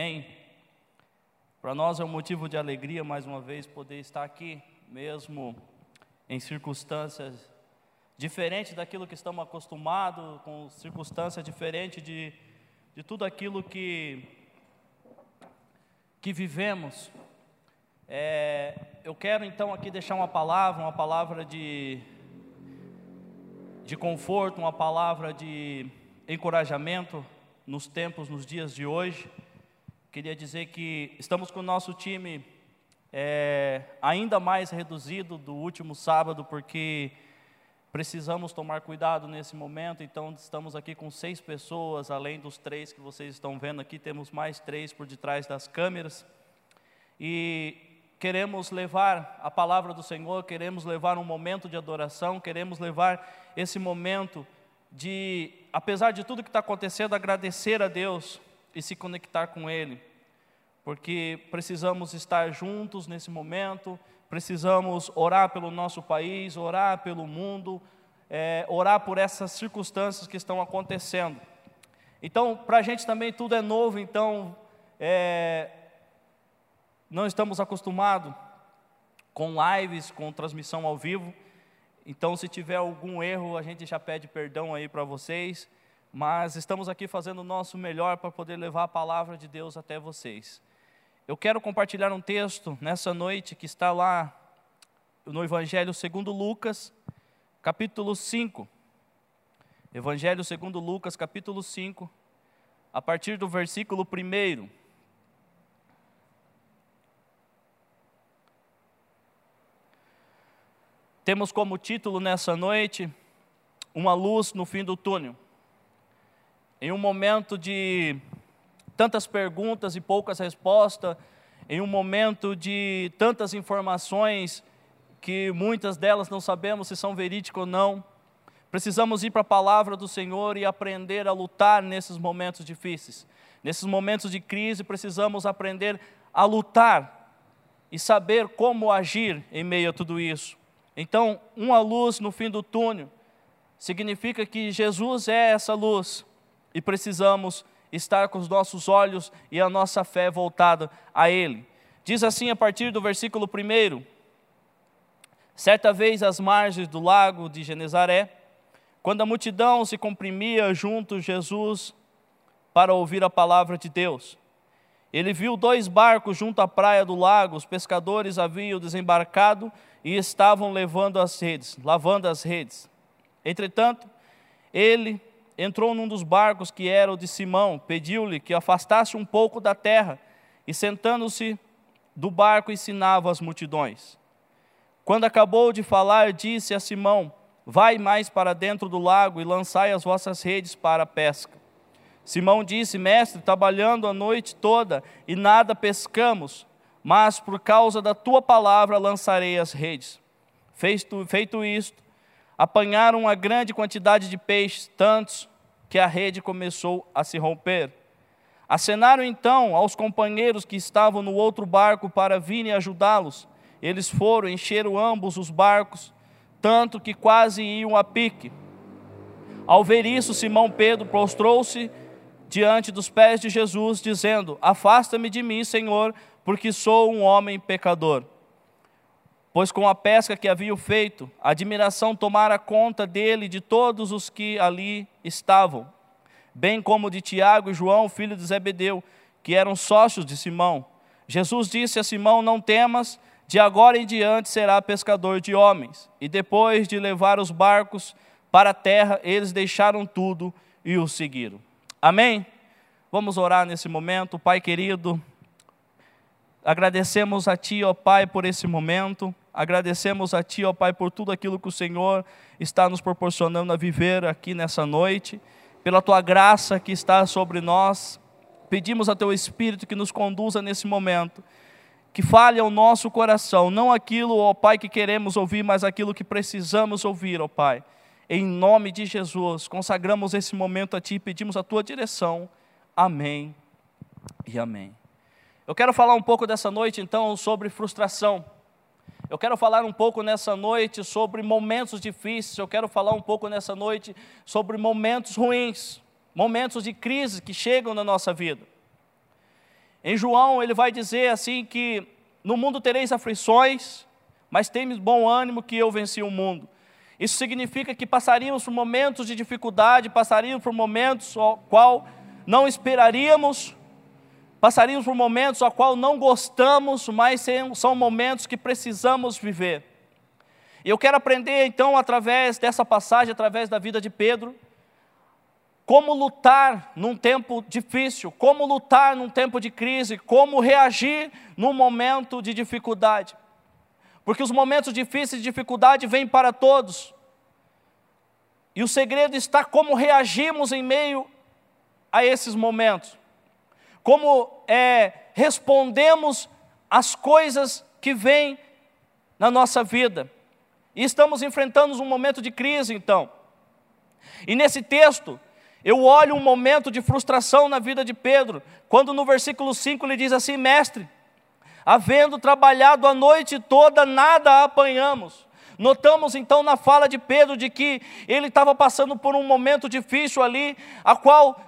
Amém? Para nós é um motivo de alegria mais uma vez poder estar aqui, mesmo em circunstâncias diferentes daquilo que estamos acostumados, com circunstâncias diferentes de, de tudo aquilo que, que vivemos. É, eu quero então aqui deixar uma palavra, uma palavra de, de conforto, uma palavra de encorajamento nos tempos, nos dias de hoje. Queria dizer que estamos com o nosso time é, ainda mais reduzido do último sábado, porque precisamos tomar cuidado nesse momento. Então, estamos aqui com seis pessoas, além dos três que vocês estão vendo aqui, temos mais três por detrás das câmeras. E queremos levar a palavra do Senhor, queremos levar um momento de adoração, queremos levar esse momento de, apesar de tudo que está acontecendo, agradecer a Deus e se conectar com Ele, porque precisamos estar juntos nesse momento, precisamos orar pelo nosso país, orar pelo mundo, é, orar por essas circunstâncias que estão acontecendo. Então, para a gente também tudo é novo, então é, não estamos acostumados com lives, com transmissão ao vivo. Então, se tiver algum erro, a gente já pede perdão aí para vocês mas estamos aqui fazendo o nosso melhor para poder levar a palavra de Deus até vocês. Eu quero compartilhar um texto nessa noite que está lá no Evangelho segundo Lucas, capítulo 5. Evangelho segundo Lucas, capítulo 5, a partir do versículo 1. Temos como título nessa noite, Uma luz no fim do túnel em um momento de tantas perguntas e poucas respostas, em um momento de tantas informações que muitas delas não sabemos se são verídicas ou não. Precisamos ir para a palavra do Senhor e aprender a lutar nesses momentos difíceis. Nesses momentos de crise, precisamos aprender a lutar e saber como agir em meio a tudo isso. Então, uma luz no fim do túnel significa que Jesus é essa luz e precisamos estar com os nossos olhos e a nossa fé voltada a Ele. Diz assim a partir do versículo 1: Certa vez às margens do lago de Genezaré, quando a multidão se comprimia junto a Jesus para ouvir a palavra de Deus, ele viu dois barcos junto à praia do lago, os pescadores haviam desembarcado e estavam levando as redes, lavando as redes. Entretanto, ele entrou num dos barcos que era o de Simão, pediu-lhe que afastasse um pouco da terra e, sentando-se do barco, ensinava as multidões. Quando acabou de falar, disse a Simão: Vai mais para dentro do lago e lançai as vossas redes para a pesca. Simão disse: Mestre, trabalhando a noite toda e nada pescamos, mas por causa da tua palavra lançarei as redes. Feito, feito isto, apanharam uma grande quantidade de peixes, tantos que a rede começou a se romper. Acenaram então aos companheiros que estavam no outro barco para virem ajudá-los. Eles foram, encheram ambos os barcos, tanto que quase iam a pique. Ao ver isso, Simão Pedro prostrou-se diante dos pés de Jesus, dizendo: Afasta-me de mim, Senhor, porque sou um homem pecador. Pois com a pesca que haviam feito, a admiração tomara conta dele e de todos os que ali estavam, bem como de Tiago e João, filho de Zebedeu, que eram sócios de Simão. Jesus disse a Simão: Não temas, de agora em diante será pescador de homens. E depois de levar os barcos para a terra, eles deixaram tudo e o seguiram. Amém? Vamos orar nesse momento, Pai querido. Agradecemos a Ti, ó Pai, por esse momento. Agradecemos a Ti, ó Pai, por tudo aquilo que o Senhor está nos proporcionando a viver aqui nessa noite, pela Tua graça que está sobre nós. Pedimos a Teu Espírito que nos conduza nesse momento, que fale ao nosso coração, não aquilo, ó Pai, que queremos ouvir, mas aquilo que precisamos ouvir, ó Pai. Em nome de Jesus, consagramos esse momento a Ti e pedimos a Tua direção. Amém e amém. Eu quero falar um pouco dessa noite, então, sobre frustração. Eu quero falar um pouco nessa noite sobre momentos difíceis, eu quero falar um pouco nessa noite sobre momentos ruins, momentos de crise que chegam na nossa vida. Em João, ele vai dizer assim que no mundo tereis aflições, mas tendes bom ânimo que eu venci o mundo. Isso significa que passaríamos por momentos de dificuldade, passaríamos por momentos ao qual não esperaríamos, passaríamos por momentos ao qual não gostamos, mas são momentos que precisamos viver. E eu quero aprender então através dessa passagem, através da vida de Pedro, como lutar num tempo difícil, como lutar num tempo de crise, como reagir num momento de dificuldade. Porque os momentos difíceis de dificuldade vêm para todos. E o segredo está como reagimos em meio a esses momentos. Como é, respondemos às coisas que vêm na nossa vida. E estamos enfrentando um momento de crise, então. E nesse texto, eu olho um momento de frustração na vida de Pedro, quando no versículo 5 ele diz assim: Mestre, havendo trabalhado a noite toda, nada apanhamos. Notamos então na fala de Pedro de que ele estava passando por um momento difícil ali, a qual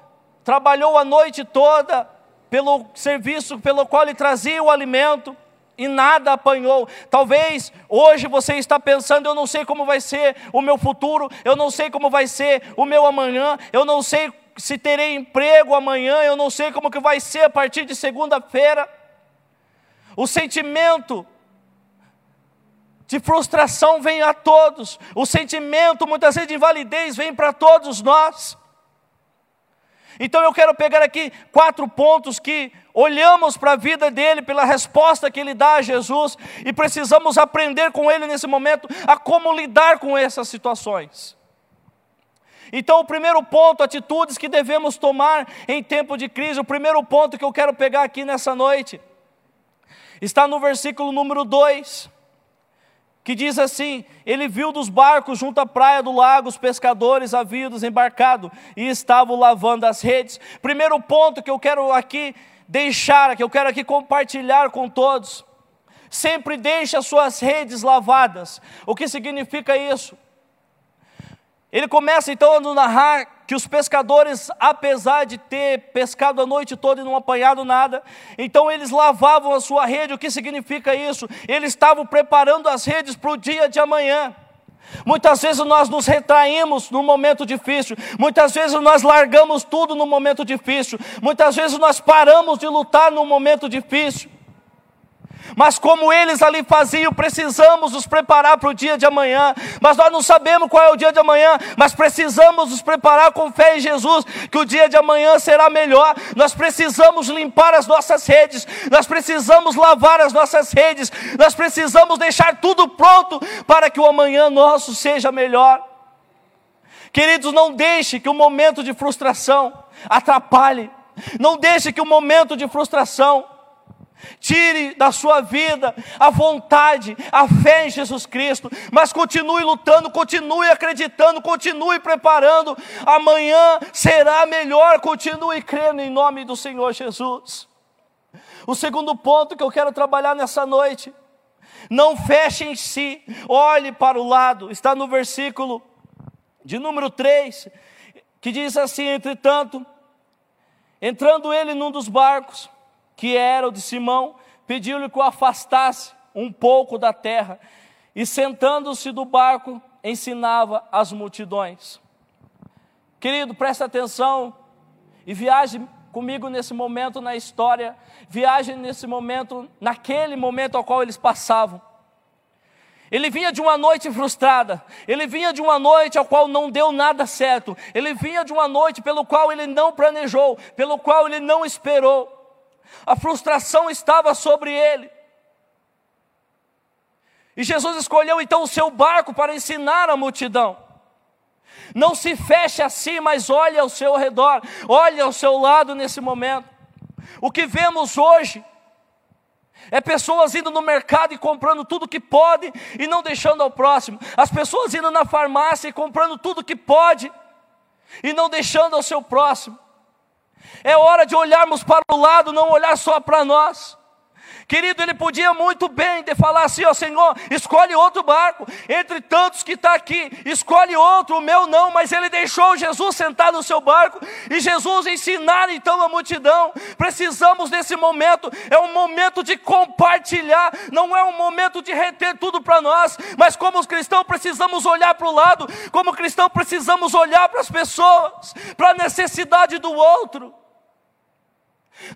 trabalhou a noite toda pelo serviço pelo qual ele trazia o alimento e nada apanhou. Talvez hoje você está pensando: eu não sei como vai ser o meu futuro, eu não sei como vai ser o meu amanhã, eu não sei se terei emprego amanhã, eu não sei como que vai ser a partir de segunda-feira. O sentimento de frustração vem a todos, o sentimento muitas vezes de invalidez vem para todos nós. Então eu quero pegar aqui quatro pontos que olhamos para a vida dele, pela resposta que ele dá a Jesus, e precisamos aprender com ele nesse momento a como lidar com essas situações. Então, o primeiro ponto, atitudes que devemos tomar em tempo de crise, o primeiro ponto que eu quero pegar aqui nessa noite, está no versículo número 2 que diz assim: Ele viu dos barcos junto à praia do lago os pescadores haviam desembarcado e estavam lavando as redes. Primeiro ponto que eu quero aqui deixar, que eu quero aqui compartilhar com todos. Sempre deixe as suas redes lavadas. O que significa isso? Ele começa então a narrar que os pescadores, apesar de ter pescado a noite toda e não apanhado nada, então eles lavavam a sua rede. O que significa isso? Eles estavam preparando as redes para o dia de amanhã. Muitas vezes nós nos retraímos no momento difícil, muitas vezes nós largamos tudo no momento difícil, muitas vezes nós paramos de lutar no momento difícil. Mas como eles ali faziam, precisamos nos preparar para o dia de amanhã. Mas nós não sabemos qual é o dia de amanhã, mas precisamos nos preparar com fé em Jesus, que o dia de amanhã será melhor. Nós precisamos limpar as nossas redes, nós precisamos lavar as nossas redes, nós precisamos deixar tudo pronto para que o amanhã nosso seja melhor. Queridos, não deixe que o momento de frustração atrapalhe. Não deixe que o momento de frustração Tire da sua vida a vontade, a fé em Jesus Cristo, mas continue lutando, continue acreditando, continue preparando. Amanhã será melhor, continue crendo em nome do Senhor Jesus. O segundo ponto que eu quero trabalhar nessa noite, não feche em si, olhe para o lado, está no versículo de número 3, que diz assim: entretanto, entrando ele num dos barcos, que era o de Simão, pediu-lhe que o afastasse um pouco da terra, e sentando-se do barco, ensinava as multidões. Querido, presta atenção e viaje comigo nesse momento na história, viaje nesse momento, naquele momento ao qual eles passavam. Ele vinha de uma noite frustrada, ele vinha de uma noite ao qual não deu nada certo, ele vinha de uma noite pelo qual ele não planejou, pelo qual ele não esperou a frustração estava sobre ele. E Jesus escolheu então o seu barco para ensinar a multidão. Não se feche assim, mas olhe ao seu redor, olhe ao seu lado nesse momento. O que vemos hoje é pessoas indo no mercado e comprando tudo que pode e não deixando ao próximo. As pessoas indo na farmácia e comprando tudo que pode e não deixando ao seu próximo. É hora de olharmos para o lado, não olhar só para nós. Querido, ele podia muito bem de falar assim, ó Senhor, escolhe outro barco, entre tantos que está aqui, escolhe outro, o meu não, mas ele deixou Jesus sentar no seu barco e Jesus ensinar então a multidão. Precisamos nesse momento, é um momento de compartilhar, não é um momento de reter tudo para nós, mas como os cristãos precisamos olhar para o lado, como cristão precisamos olhar para as pessoas, para a necessidade do outro.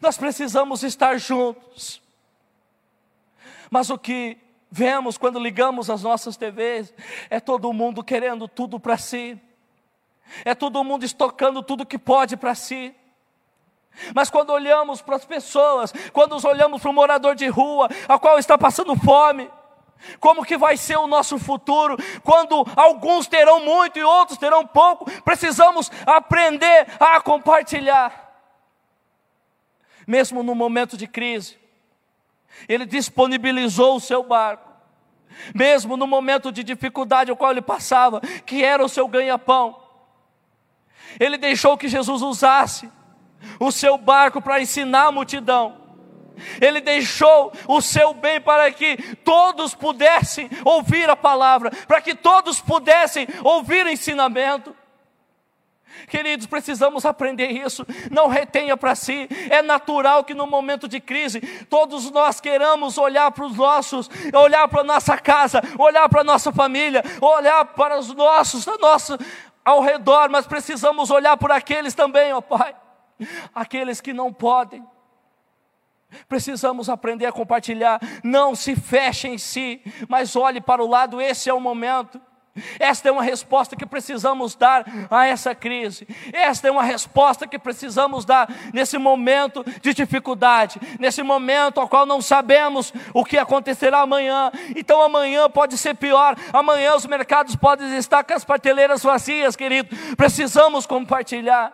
Nós precisamos estar juntos. Mas o que vemos quando ligamos as nossas TVs é todo mundo querendo tudo para si, é todo mundo estocando tudo que pode para si. Mas quando olhamos para as pessoas, quando olhamos para o morador de rua, a qual está passando fome, como que vai ser o nosso futuro, quando alguns terão muito e outros terão pouco, precisamos aprender a compartilhar. Mesmo no momento de crise, ele disponibilizou o seu barco, mesmo no momento de dificuldade ao qual ele passava, que era o seu ganha-pão. Ele deixou que Jesus usasse o seu barco para ensinar a multidão. Ele deixou o seu bem para que todos pudessem ouvir a palavra, para que todos pudessem ouvir o ensinamento. Queridos, precisamos aprender isso. Não retenha para si. É natural que no momento de crise, todos nós queramos olhar para os nossos, olhar para a nossa casa, olhar para a nossa família, olhar para os nossos, a nossa, ao redor, mas precisamos olhar por aqueles também, ó Pai. Aqueles que não podem. Precisamos aprender a compartilhar. Não se feche em si, mas olhe para o lado, esse é o momento. Esta é uma resposta que precisamos dar a essa crise. Esta é uma resposta que precisamos dar nesse momento de dificuldade, nesse momento ao qual não sabemos o que acontecerá amanhã. Então amanhã pode ser pior. Amanhã os mercados podem estar com as prateleiras vazias, querido. Precisamos compartilhar.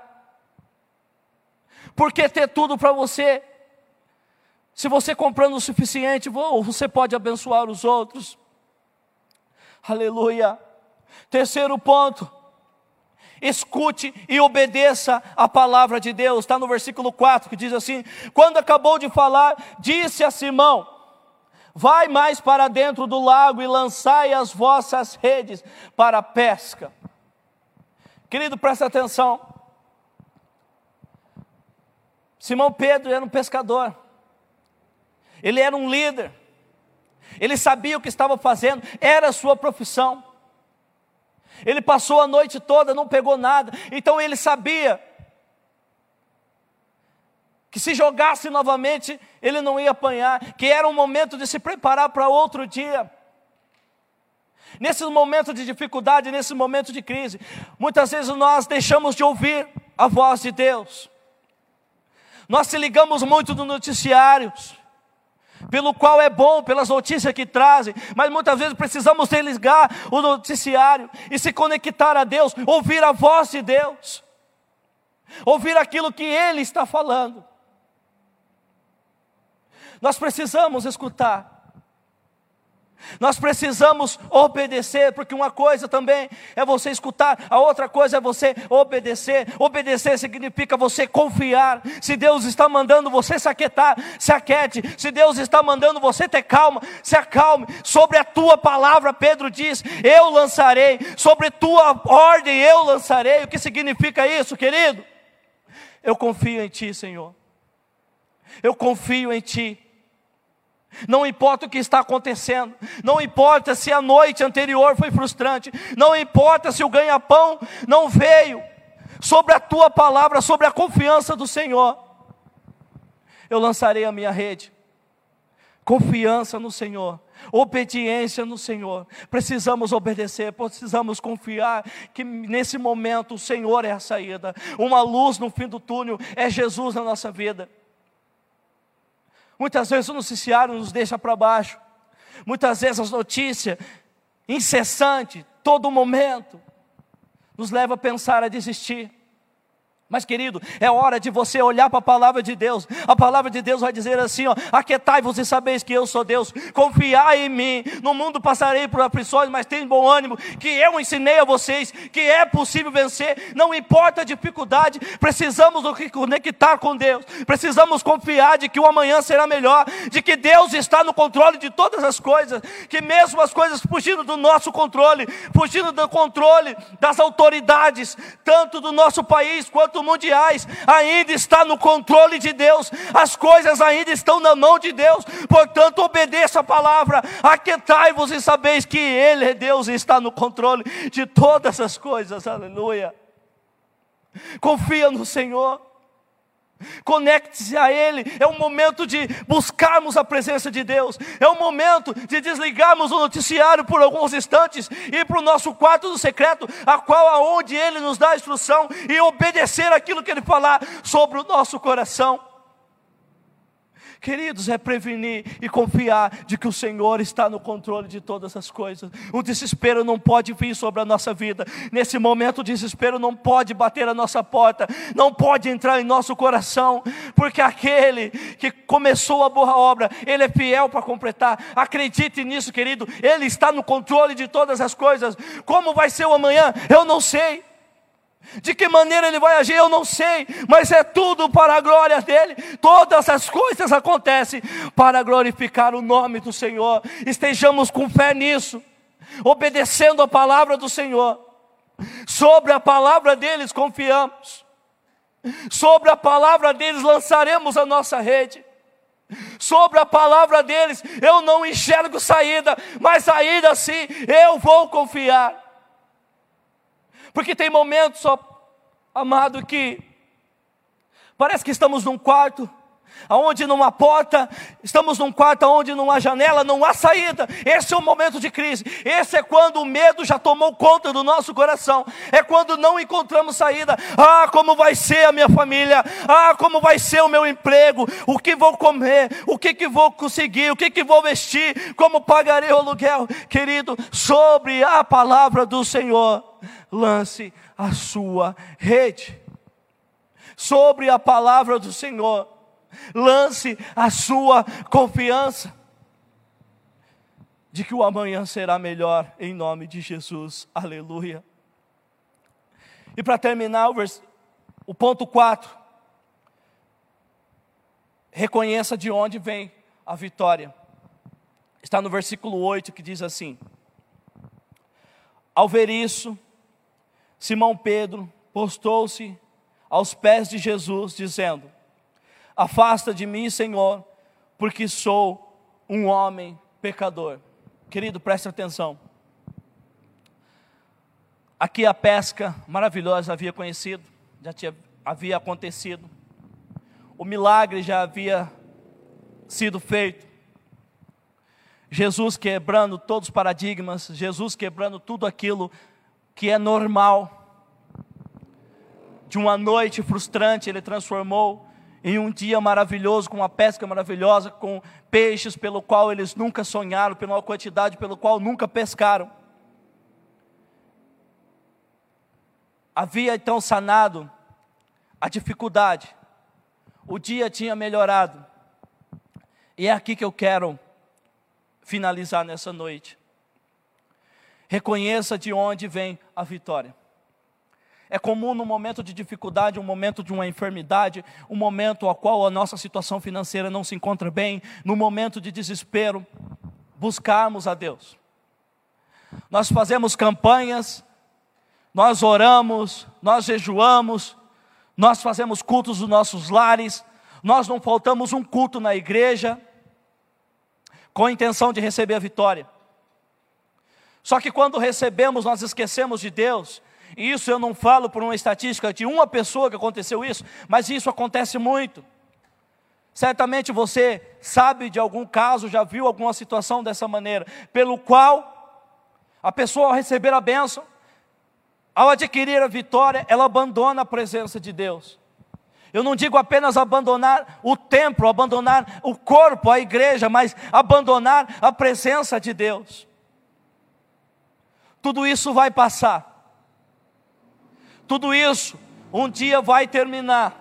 Porque ter tudo para você? Se você comprando o suficiente, você pode abençoar os outros. Aleluia. Terceiro ponto, escute e obedeça a palavra de Deus. Está no versículo 4 que diz assim: Quando acabou de falar, disse a Simão: Vai mais para dentro do lago e lançai as vossas redes para a pesca. Querido, presta atenção. Simão Pedro era um pescador, ele era um líder, ele sabia o que estava fazendo, era a sua profissão. Ele passou a noite toda, não pegou nada. Então ele sabia que se jogasse novamente, ele não ia apanhar, que era um momento de se preparar para outro dia. Nesse momento de dificuldade, nesse momento de crise, muitas vezes nós deixamos de ouvir a voz de Deus. Nós se ligamos muito nos noticiários pelo qual é bom, pelas notícias que trazem, mas muitas vezes precisamos desligar o noticiário e se conectar a Deus, ouvir a voz de Deus, ouvir aquilo que Ele está falando. Nós precisamos escutar nós precisamos obedecer, porque uma coisa também é você escutar, a outra coisa é você obedecer. Obedecer significa você confiar. Se Deus está mandando você se aquietar, se aquiete. Se Deus está mandando você ter calma, se acalme. Sobre a tua palavra, Pedro diz: Eu lançarei. Sobre tua ordem, eu lançarei. O que significa isso, querido? Eu confio em Ti, Senhor. Eu confio em Ti. Não importa o que está acontecendo, não importa se a noite anterior foi frustrante, não importa se o ganha-pão não veio, sobre a tua palavra, sobre a confiança do Senhor, eu lançarei a minha rede. Confiança no Senhor, obediência no Senhor. Precisamos obedecer, precisamos confiar que nesse momento o Senhor é a saída. Uma luz no fim do túnel é Jesus na nossa vida. Muitas vezes o noticiário nos deixa para baixo. Muitas vezes as notícias incessante, todo momento, nos leva a pensar a desistir. Mas, querido, é hora de você olhar para a palavra de Deus. A palavra de Deus vai dizer assim: ó, aquietai-vos e sabeis que eu sou Deus, confiai em mim. No mundo passarei por aflições, mas tenham bom ânimo, que eu ensinei a vocês que é possível vencer, não importa a dificuldade, precisamos nos conectar com Deus, precisamos confiar de que o amanhã será melhor, de que Deus está no controle de todas as coisas, que mesmo as coisas fugindo do nosso controle, fugindo do controle das autoridades, tanto do nosso país quanto mundiais, ainda está no controle de Deus, as coisas ainda estão na mão de Deus, portanto, obedeça a palavra, aquietai-vos e sabeis que Ele é Deus e está no controle de todas as coisas, aleluia. Confia no Senhor. Conecte-se a Ele. É um momento de buscarmos a presença de Deus. É um momento de desligarmos o noticiário por alguns instantes e ir para o nosso quarto do secreto, a qual aonde Ele nos dá a instrução e obedecer aquilo que Ele falar sobre o nosso coração. Queridos, é prevenir e confiar de que o Senhor está no controle de todas as coisas. O desespero não pode vir sobre a nossa vida. Nesse momento, o desespero não pode bater a nossa porta, não pode entrar em nosso coração, porque aquele que começou a boa obra, ele é fiel para completar. Acredite nisso, querido. Ele está no controle de todas as coisas. Como vai ser o amanhã? Eu não sei. De que maneira ele vai agir, eu não sei, mas é tudo para a glória dele. Todas as coisas acontecem para glorificar o nome do Senhor. Estejamos com fé nisso, obedecendo a palavra do Senhor. Sobre a palavra deles confiamos, sobre a palavra deles lançaremos a nossa rede. Sobre a palavra deles, eu não enxergo saída, mas ainda assim eu vou confiar. Porque tem momentos, ó, amado, que parece que estamos num quarto, aonde não há porta, estamos num quarto onde não há janela, não há saída. Esse é o momento de crise. Esse é quando o medo já tomou conta do nosso coração. É quando não encontramos saída. Ah, como vai ser a minha família? Ah, como vai ser o meu emprego? O que vou comer? O que que vou conseguir? O que que vou vestir? Como pagarei o aluguel? Querido, sobre a palavra do Senhor lance a sua rede. Sobre a palavra do Senhor, lance a sua confiança de que o amanhã será melhor em nome de Jesus. Aleluia. E para terminar, o, vers... o ponto 4. Reconheça de onde vem a vitória. Está no versículo 8 que diz assim: Ao ver isso, Simão Pedro postou-se aos pés de Jesus, dizendo: Afasta de mim, Senhor, porque sou um homem pecador. Querido, preste atenção. Aqui a pesca maravilhosa havia conhecido, já tinha, havia acontecido. O milagre já havia sido feito. Jesus quebrando todos os paradigmas, Jesus quebrando tudo aquilo que é normal. De uma noite frustrante, ele transformou em um dia maravilhoso, com uma pesca maravilhosa, com peixes pelo qual eles nunca sonharam, pela quantidade pelo qual nunca pescaram. Havia então sanado a dificuldade, o dia tinha melhorado, e é aqui que eu quero finalizar nessa noite. Reconheça de onde vem a vitória. É comum no momento de dificuldade, um momento de uma enfermidade, um momento ao qual a nossa situação financeira não se encontra bem, no momento de desespero, buscarmos a Deus. Nós fazemos campanhas, nós oramos, nós jejuamos, nós fazemos cultos nos nossos lares, nós não faltamos um culto na igreja com a intenção de receber a vitória. Só que quando recebemos, nós esquecemos de Deus. E isso eu não falo por uma estatística de uma pessoa que aconteceu isso, mas isso acontece muito. Certamente você sabe de algum caso, já viu alguma situação dessa maneira, pelo qual a pessoa ao receber a bênção, ao adquirir a vitória, ela abandona a presença de Deus. Eu não digo apenas abandonar o templo, abandonar o corpo, a igreja, mas abandonar a presença de Deus tudo isso vai passar. Tudo isso um dia vai terminar.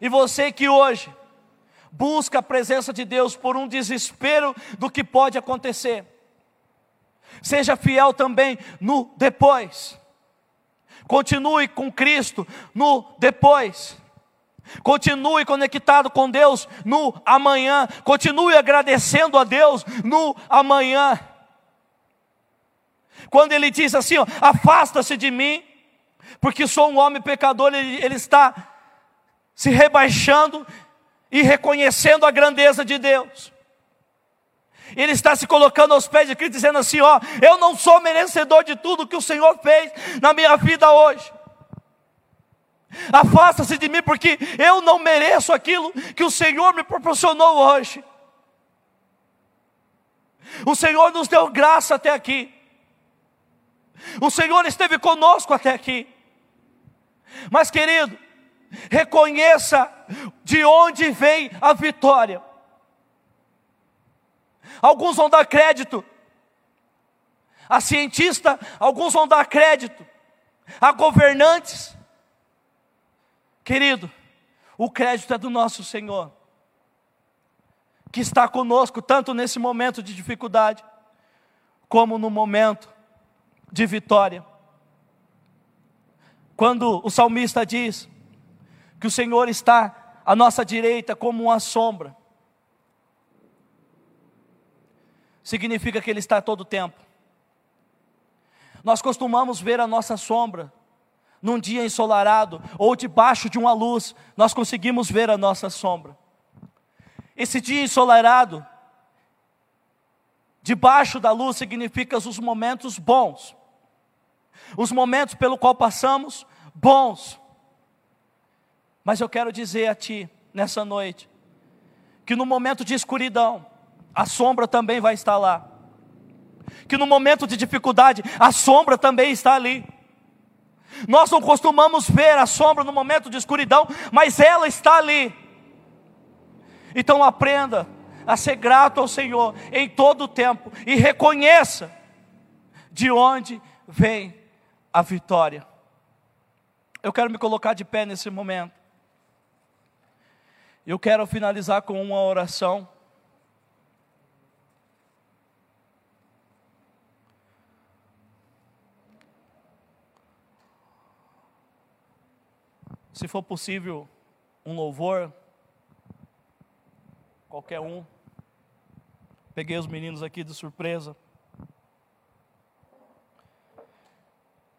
E você que hoje busca a presença de Deus por um desespero do que pode acontecer, seja fiel também no depois. Continue com Cristo no depois. Continue conectado com Deus no amanhã. Continue agradecendo a Deus no amanhã. Quando ele diz assim: afasta-se de mim, porque sou um homem pecador, ele, ele está se rebaixando e reconhecendo a grandeza de Deus. Ele está se colocando aos pés de Cristo, dizendo assim: Ó, eu não sou merecedor de tudo que o Senhor fez na minha vida hoje. Afasta-se de mim, porque eu não mereço aquilo que o Senhor me proporcionou hoje. O Senhor nos deu graça até aqui. O Senhor esteve conosco até aqui. Mas, querido, reconheça de onde vem a vitória. Alguns vão dar crédito a cientista, alguns vão dar crédito a governantes. Querido, o crédito é do nosso Senhor, que está conosco tanto nesse momento de dificuldade, como no momento de vitória. Quando o salmista diz que o Senhor está à nossa direita como uma sombra, significa que Ele está todo o tempo. Nós costumamos ver a nossa sombra num dia ensolarado ou debaixo de uma luz, nós conseguimos ver a nossa sombra. Esse dia ensolarado, debaixo da luz, significa os momentos bons, os momentos pelo qual passamos, bons. Mas eu quero dizer a ti, nessa noite, que no momento de escuridão, a sombra também vai estar lá. Que no momento de dificuldade, a sombra também está ali. Nós não costumamos ver a sombra no momento de escuridão, mas ela está ali. Então aprenda a ser grato ao Senhor em todo o tempo e reconheça de onde vem a vitória. Eu quero me colocar de pé nesse momento. Eu quero finalizar com uma oração. Se for possível, um louvor, qualquer um. Peguei os meninos aqui de surpresa.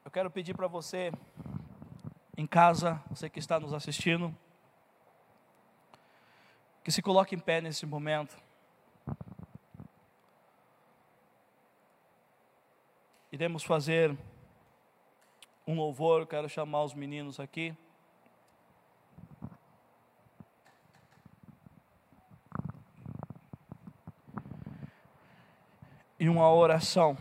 Eu quero pedir para você, em casa, você que está nos assistindo, que se coloque em pé nesse momento. Iremos fazer um louvor, quero chamar os meninos aqui. e uma oração.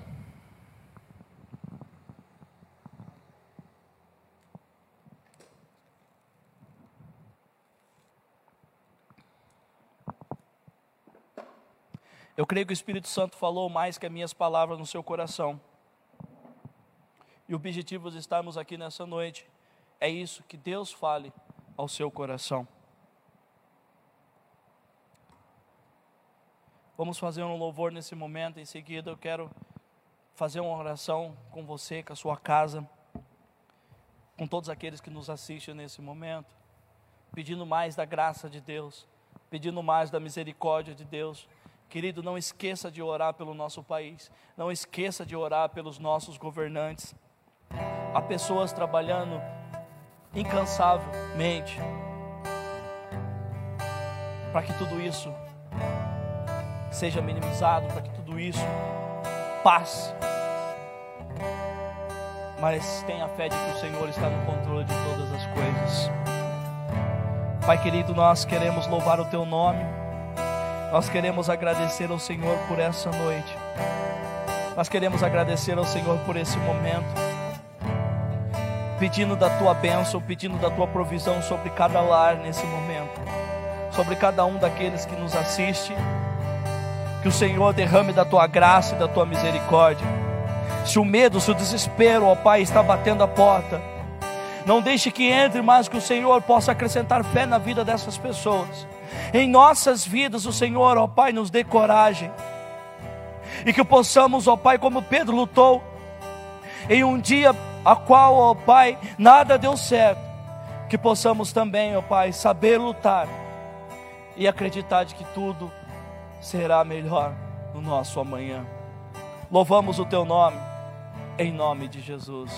Creio que o Espírito Santo falou mais que as minhas palavras no seu coração. E o objetivo de estarmos aqui nessa noite é isso, que Deus fale ao seu coração. Vamos fazer um louvor nesse momento. Em seguida, eu quero fazer uma oração com você, com a sua casa, com todos aqueles que nos assistem nesse momento, pedindo mais da graça de Deus, pedindo mais da misericórdia de Deus. Querido, não esqueça de orar pelo nosso país, não esqueça de orar pelos nossos governantes. Há pessoas trabalhando incansavelmente para que tudo isso seja minimizado, para que tudo isso passe. Mas tenha fé de que o Senhor está no controle de todas as coisas. Pai querido, nós queremos louvar o Teu nome, nós queremos agradecer ao Senhor por essa noite, nós queremos agradecer ao Senhor por esse momento, pedindo da Tua bênção, pedindo da Tua provisão sobre cada lar nesse momento, sobre cada um daqueles que nos assiste que o Senhor derrame da tua graça e da tua misericórdia. Se o medo, se o desespero, ó Pai, está batendo a porta, Não deixe que entre, mas que o Senhor possa acrescentar fé na vida dessas pessoas. Em nossas vidas, o Senhor, ó Pai, nos dê coragem. E que possamos, ó Pai, como Pedro lutou, em um dia a qual, ó Pai, nada deu certo, que possamos também, ó Pai, saber lutar e acreditar de que tudo será melhor no nosso amanhã. Louvamos o Teu nome, em nome de Jesus.